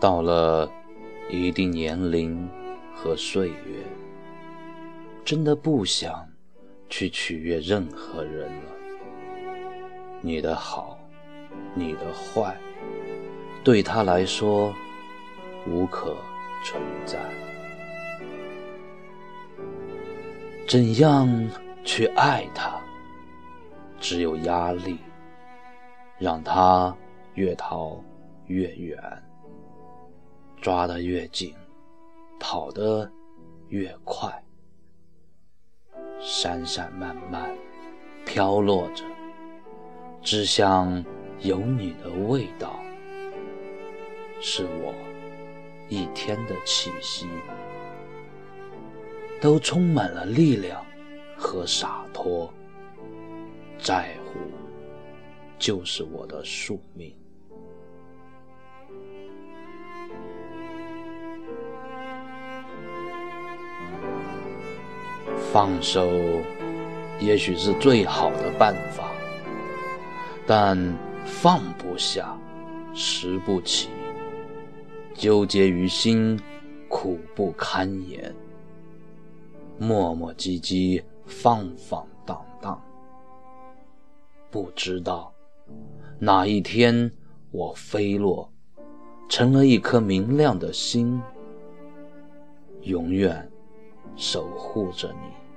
到了一定年龄和岁月，真的不想去取悦任何人了。你的好，你的坏，对他来说无可存在。怎样去爱他？只有压力，让他越逃越远，抓得越紧，跑得越快，闪闪漫漫，飘落着，只想有你的味道，是我一天的气息。都充满了力量和洒脱，在乎就是我的宿命。放手也许是最好的办法，但放不下，拾不起，纠结于心，苦不堪言。磨磨唧唧，放放荡荡，不知道哪一天我飞落，成了一颗明亮的星，永远守护着你。